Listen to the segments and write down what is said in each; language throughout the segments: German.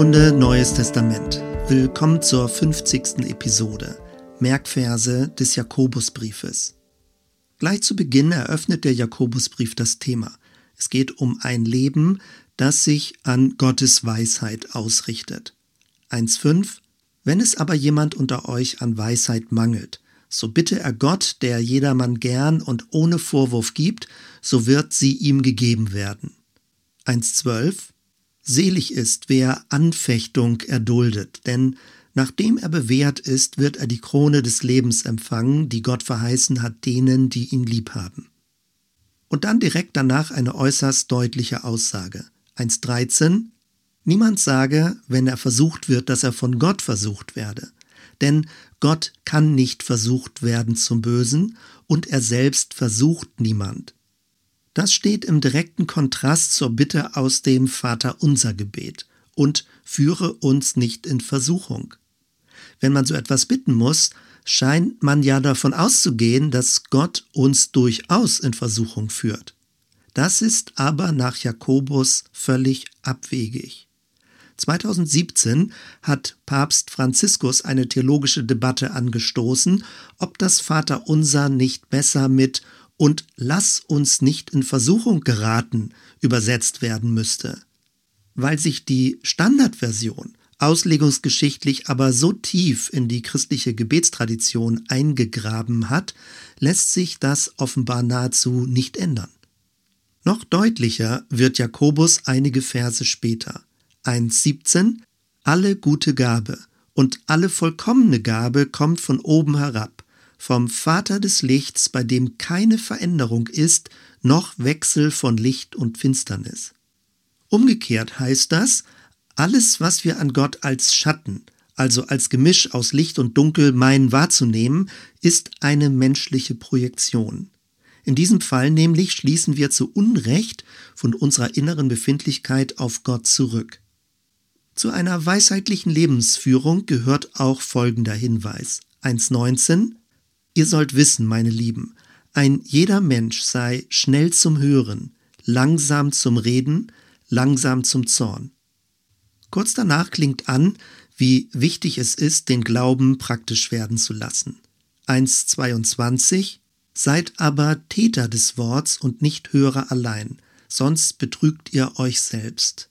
Bibelstunde Neues Testament. Willkommen zur 50. Episode. Merkverse des Jakobusbriefes. Gleich zu Beginn eröffnet der Jakobusbrief das Thema. Es geht um ein Leben, das sich an Gottes Weisheit ausrichtet. 1.5 Wenn es aber jemand unter euch an Weisheit mangelt, so bitte er Gott, der jedermann gern und ohne Vorwurf gibt, so wird sie ihm gegeben werden. 1.12 Selig ist, wer Anfechtung erduldet, denn nachdem er bewährt ist, wird er die Krone des Lebens empfangen, die Gott verheißen hat denen, die ihn lieb haben. Und dann direkt danach eine äußerst deutliche Aussage. 1.13 Niemand sage, wenn er versucht wird, dass er von Gott versucht werde. Denn Gott kann nicht versucht werden zum Bösen und er selbst versucht niemand. Das steht im direkten Kontrast zur Bitte aus dem Vaterunser Gebet und führe uns nicht in Versuchung. Wenn man so etwas bitten muss, scheint man ja davon auszugehen, dass Gott uns durchaus in Versuchung führt. Das ist aber nach Jakobus völlig abwegig. 2017 hat Papst Franziskus eine theologische Debatte angestoßen, ob das Vaterunser nicht besser mit und lass uns nicht in Versuchung geraten übersetzt werden müsste. Weil sich die Standardversion auslegungsgeschichtlich aber so tief in die christliche Gebetstradition eingegraben hat, lässt sich das offenbar nahezu nicht ändern. Noch deutlicher wird Jakobus einige Verse später. 1.17 Alle gute Gabe und alle vollkommene Gabe kommt von oben herab vom Vater des Lichts, bei dem keine Veränderung ist, noch Wechsel von Licht und Finsternis. Umgekehrt heißt das, alles, was wir an Gott als Schatten, also als Gemisch aus Licht und Dunkel meinen wahrzunehmen, ist eine menschliche Projektion. In diesem Fall nämlich schließen wir zu Unrecht von unserer inneren Befindlichkeit auf Gott zurück. Zu einer weisheitlichen Lebensführung gehört auch folgender Hinweis. 1.19 Ihr sollt wissen, meine Lieben, ein jeder Mensch sei schnell zum Hören, langsam zum Reden, langsam zum Zorn. Kurz danach klingt an, wie wichtig es ist, den Glauben praktisch werden zu lassen. 1.22 Seid aber Täter des Worts und nicht Hörer allein, sonst betrügt ihr euch selbst.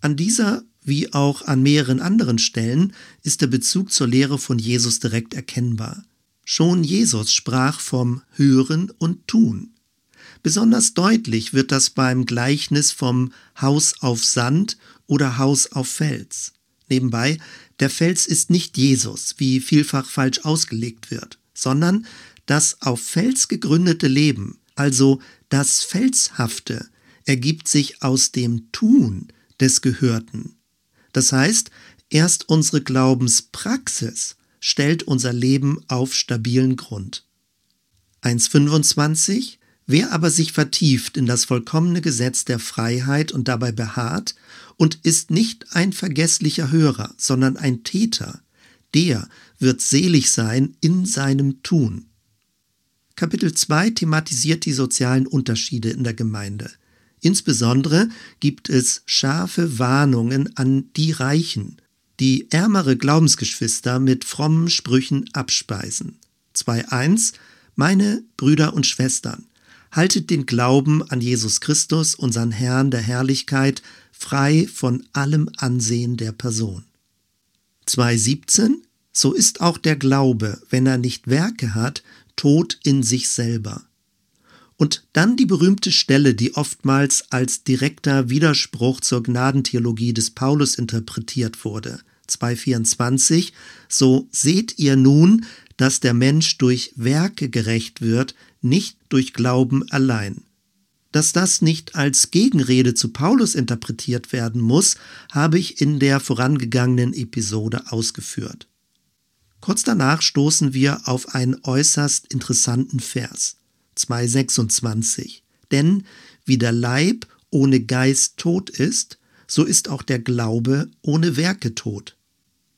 An dieser wie auch an mehreren anderen Stellen ist der Bezug zur Lehre von Jesus direkt erkennbar. Schon Jesus sprach vom Hören und Tun. Besonders deutlich wird das beim Gleichnis vom Haus auf Sand oder Haus auf Fels. Nebenbei, der Fels ist nicht Jesus, wie vielfach falsch ausgelegt wird, sondern das auf Fels gegründete Leben, also das Felshafte, ergibt sich aus dem Tun des Gehörten. Das heißt, erst unsere Glaubenspraxis stellt unser Leben auf stabilen Grund. 1.25 Wer aber sich vertieft in das vollkommene Gesetz der Freiheit und dabei beharrt und ist nicht ein vergesslicher Hörer, sondern ein Täter, der wird selig sein in seinem Tun. Kapitel 2 thematisiert die sozialen Unterschiede in der Gemeinde. Insbesondere gibt es scharfe Warnungen an die Reichen, die ärmere Glaubensgeschwister mit frommen Sprüchen abspeisen. 2.1 Meine Brüder und Schwestern, haltet den Glauben an Jesus Christus, unseren Herrn der Herrlichkeit, frei von allem Ansehen der Person. 2.17 So ist auch der Glaube, wenn er nicht Werke hat, tot in sich selber. Und dann die berühmte Stelle, die oftmals als direkter Widerspruch zur Gnadentheologie des Paulus interpretiert wurde. 2.24, so seht ihr nun, dass der Mensch durch Werke gerecht wird, nicht durch Glauben allein. Dass das nicht als Gegenrede zu Paulus interpretiert werden muss, habe ich in der vorangegangenen Episode ausgeführt. Kurz danach stoßen wir auf einen äußerst interessanten Vers, 2.26. Denn wie der Leib ohne Geist tot ist, so ist auch der Glaube ohne Werke tot.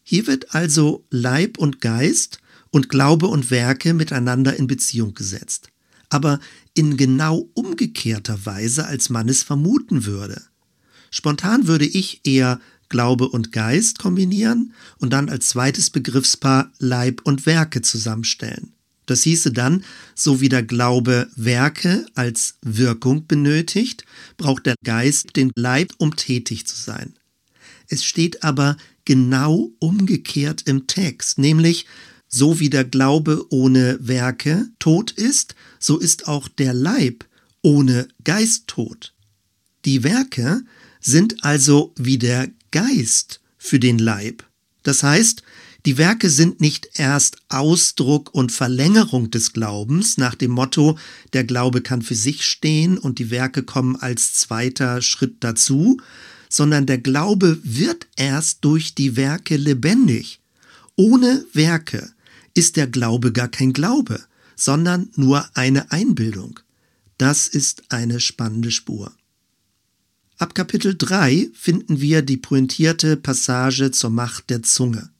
Hier wird also Leib und Geist und Glaube und Werke miteinander in Beziehung gesetzt, aber in genau umgekehrter Weise, als man es vermuten würde. Spontan würde ich eher Glaube und Geist kombinieren und dann als zweites Begriffspaar Leib und Werke zusammenstellen. Das hieße dann, so wie der Glaube Werke als Wirkung benötigt, braucht der Geist den Leib, um tätig zu sein. Es steht aber genau umgekehrt im Text, nämlich so wie der Glaube ohne Werke tot ist, so ist auch der Leib ohne Geist tot. Die Werke sind also wie der Geist für den Leib. Das heißt, die Werke sind nicht erst Ausdruck und Verlängerung des Glaubens nach dem Motto, der Glaube kann für sich stehen und die Werke kommen als zweiter Schritt dazu, sondern der Glaube wird erst durch die Werke lebendig. Ohne Werke ist der Glaube gar kein Glaube, sondern nur eine Einbildung. Das ist eine spannende Spur. Ab Kapitel 3 finden wir die pointierte Passage zur Macht der Zunge.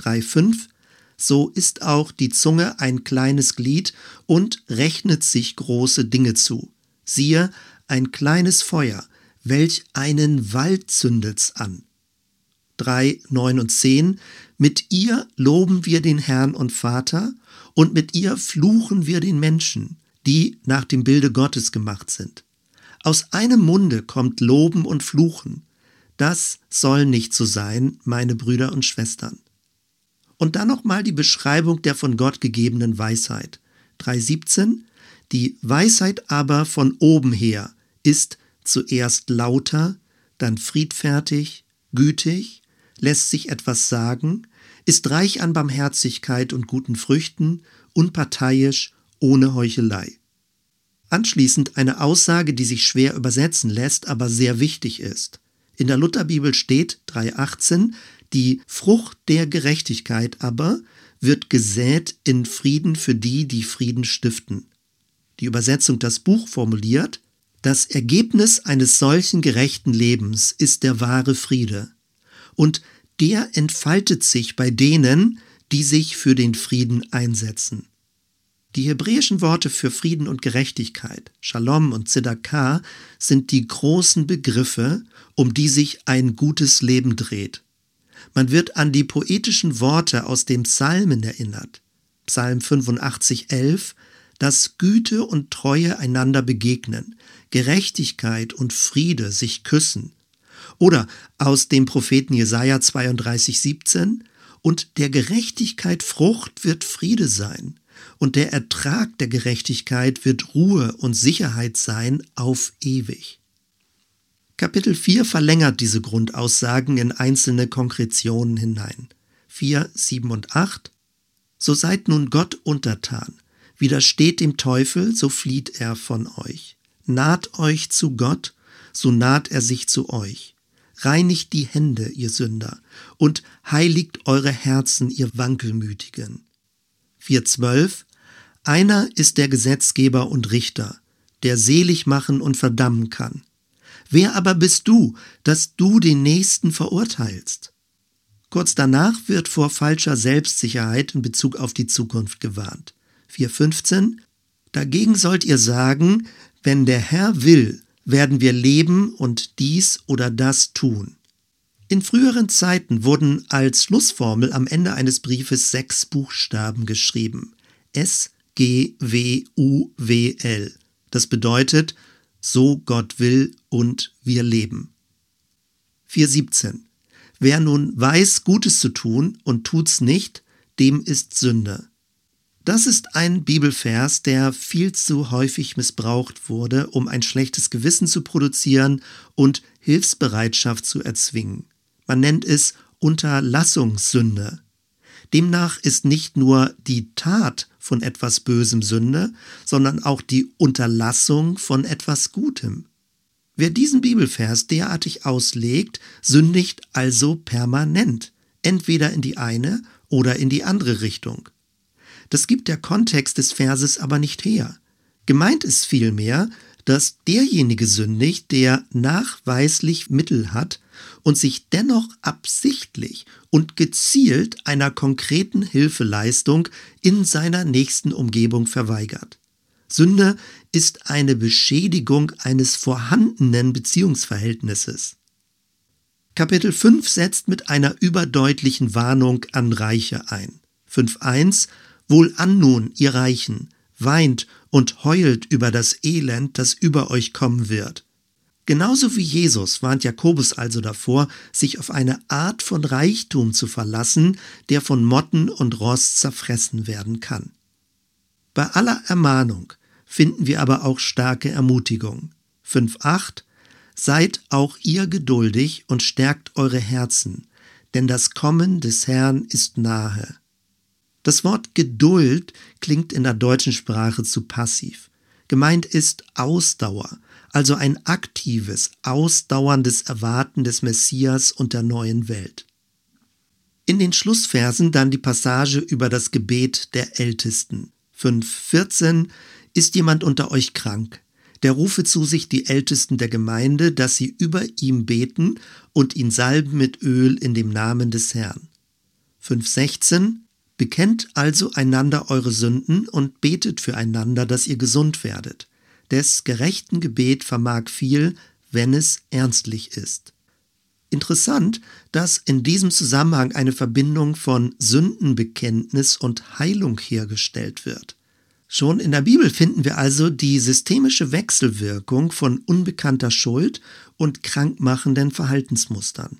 3.5 So ist auch die Zunge ein kleines Glied und rechnet sich große Dinge zu. Siehe, ein kleines Feuer, welch einen Wald zündet's an. 3, 9 und 10 Mit ihr loben wir den Herrn und Vater, und mit ihr fluchen wir den Menschen, die nach dem Bilde Gottes gemacht sind. Aus einem Munde kommt Loben und Fluchen. Das soll nicht so sein, meine Brüder und Schwestern. Und dann nochmal die Beschreibung der von Gott gegebenen Weisheit. 3.17 Die Weisheit aber von oben her ist zuerst lauter, dann friedfertig, gütig, lässt sich etwas sagen, ist reich an Barmherzigkeit und guten Früchten, unparteiisch, ohne Heuchelei. Anschließend eine Aussage, die sich schwer übersetzen lässt, aber sehr wichtig ist. In der Lutherbibel steht 3.18, die Frucht der Gerechtigkeit aber wird gesät in Frieden für die, die Frieden stiften. Die Übersetzung das Buch formuliert, das Ergebnis eines solchen gerechten Lebens ist der wahre Friede. Und der entfaltet sich bei denen, die sich für den Frieden einsetzen. Die hebräischen Worte für Frieden und Gerechtigkeit, Shalom und Zedakah, sind die großen Begriffe, um die sich ein gutes Leben dreht. Man wird an die poetischen Worte aus dem Psalmen erinnert. Psalm 85, 11, dass Güte und Treue einander begegnen, Gerechtigkeit und Friede sich küssen. Oder aus dem Propheten Jesaja 32, 17, und der Gerechtigkeit Frucht wird Friede sein, und der Ertrag der Gerechtigkeit wird Ruhe und Sicherheit sein auf ewig. Kapitel 4 verlängert diese Grundaussagen in einzelne Konkretionen hinein. 4, 7 und 8 So seid nun Gott untertan, widersteht dem Teufel, so flieht er von euch. Naht euch zu Gott, so naht er sich zu euch. Reinigt die Hände, ihr Sünder, und heiligt eure Herzen, ihr Wankelmütigen. 4.12 Einer ist der Gesetzgeber und Richter, der selig machen und verdammen kann. Wer aber bist du, dass du den Nächsten verurteilst? Kurz danach wird vor falscher Selbstsicherheit in Bezug auf die Zukunft gewarnt. 4.15 Dagegen sollt ihr sagen, wenn der Herr will, werden wir leben und dies oder das tun. In früheren Zeiten wurden als Schlussformel am Ende eines Briefes sechs Buchstaben geschrieben. S, G, W, U, W, L. Das bedeutet, so Gott will und wir leben. 4.17 Wer nun weiß, Gutes zu tun und tut's nicht, dem ist Sünde. Das ist ein Bibelvers, der viel zu häufig missbraucht wurde, um ein schlechtes Gewissen zu produzieren und Hilfsbereitschaft zu erzwingen. Man nennt es Unterlassungssünde. Demnach ist nicht nur die Tat von etwas Bösem Sünde, sondern auch die Unterlassung von etwas Gutem. Wer diesen Bibelvers derartig auslegt, sündigt also permanent, entweder in die eine oder in die andere Richtung. Das gibt der Kontext des Verses aber nicht her. Gemeint ist vielmehr, dass derjenige sündigt, der nachweislich Mittel hat und sich dennoch absichtlich und gezielt einer konkreten Hilfeleistung in seiner nächsten Umgebung verweigert. Sünde ist eine Beschädigung eines vorhandenen Beziehungsverhältnisses. Kapitel 5 setzt mit einer überdeutlichen Warnung an Reiche ein. 5.1 Wohl an nun, ihr Reichen, weint und heult über das Elend, das über euch kommen wird. Genauso wie Jesus warnt Jakobus also davor, sich auf eine Art von Reichtum zu verlassen, der von Motten und Rost zerfressen werden kann. Bei aller Ermahnung finden wir aber auch starke Ermutigung. 5.8 Seid auch ihr geduldig und stärkt eure Herzen, denn das Kommen des Herrn ist nahe. Das Wort Geduld klingt in der deutschen Sprache zu passiv. Gemeint ist Ausdauer, also ein aktives, ausdauerndes Erwarten des Messias und der neuen Welt. In den Schlussversen dann die Passage über das Gebet der Ältesten. 5.14 Ist jemand unter euch krank? Der rufe zu sich die Ältesten der Gemeinde, dass sie über ihm beten und ihn salben mit Öl in dem Namen des Herrn. 5.16 Bekennt also einander eure Sünden und betet füreinander, dass ihr gesund werdet. Des gerechten Gebet vermag viel, wenn es ernstlich ist. Interessant, dass in diesem Zusammenhang eine Verbindung von Sündenbekenntnis und Heilung hergestellt wird. Schon in der Bibel finden wir also die systemische Wechselwirkung von unbekannter Schuld und krankmachenden Verhaltensmustern.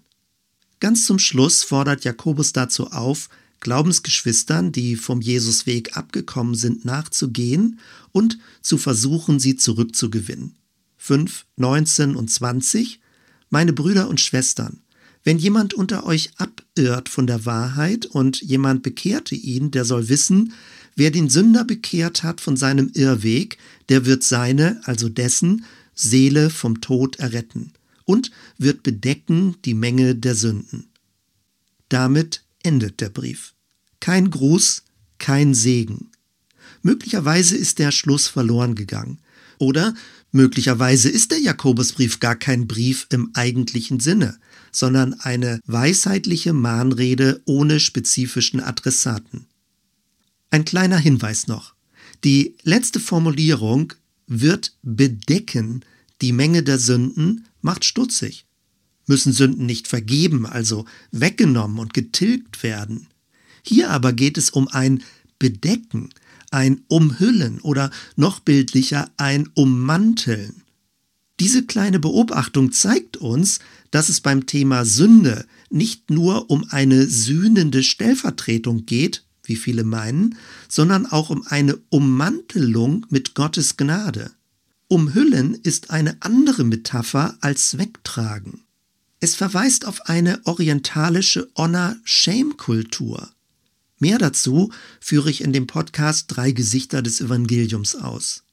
Ganz zum Schluss fordert Jakobus dazu auf, Glaubensgeschwistern, die vom Jesusweg abgekommen sind, nachzugehen und zu versuchen, sie zurückzugewinnen. 5, 19 und 20 Meine Brüder und Schwestern, wenn jemand unter euch abirrt von der Wahrheit und jemand bekehrte ihn, der soll wissen, wer den Sünder bekehrt hat von seinem Irrweg, der wird seine, also dessen, Seele vom Tod erretten und wird bedecken die Menge der Sünden. Damit endet der Brief. Kein Gruß, kein Segen. Möglicherweise ist der Schluss verloren gegangen. Oder möglicherweise ist der Jakobusbrief gar kein Brief im eigentlichen Sinne, sondern eine weisheitliche Mahnrede ohne spezifischen Adressaten. Ein kleiner Hinweis noch. Die letzte Formulierung wird bedecken die Menge der Sünden macht stutzig müssen Sünden nicht vergeben, also weggenommen und getilgt werden. Hier aber geht es um ein Bedecken, ein Umhüllen oder noch bildlicher ein Ummanteln. Diese kleine Beobachtung zeigt uns, dass es beim Thema Sünde nicht nur um eine sühnende Stellvertretung geht, wie viele meinen, sondern auch um eine Ummantelung mit Gottes Gnade. Umhüllen ist eine andere Metapher als wegtragen. Es verweist auf eine orientalische Honor-Shame-Kultur. Mehr dazu führe ich in dem Podcast Drei Gesichter des Evangeliums aus.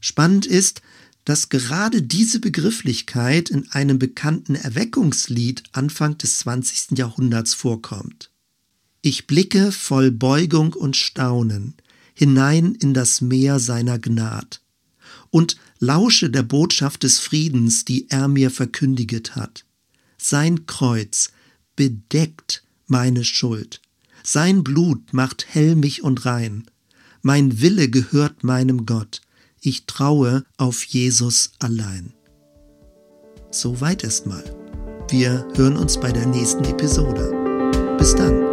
Spannend ist, dass gerade diese Begrifflichkeit in einem bekannten Erweckungslied Anfang des 20. Jahrhunderts vorkommt. Ich blicke voll Beugung und Staunen hinein in das Meer seiner Gnad und lausche der Botschaft des Friedens, die er mir verkündiget hat. Sein Kreuz bedeckt meine Schuld. Sein Blut macht hell mich und rein. Mein Wille gehört meinem Gott. Ich traue auf Jesus allein. Soweit erstmal. Wir hören uns bei der nächsten Episode. Bis dann.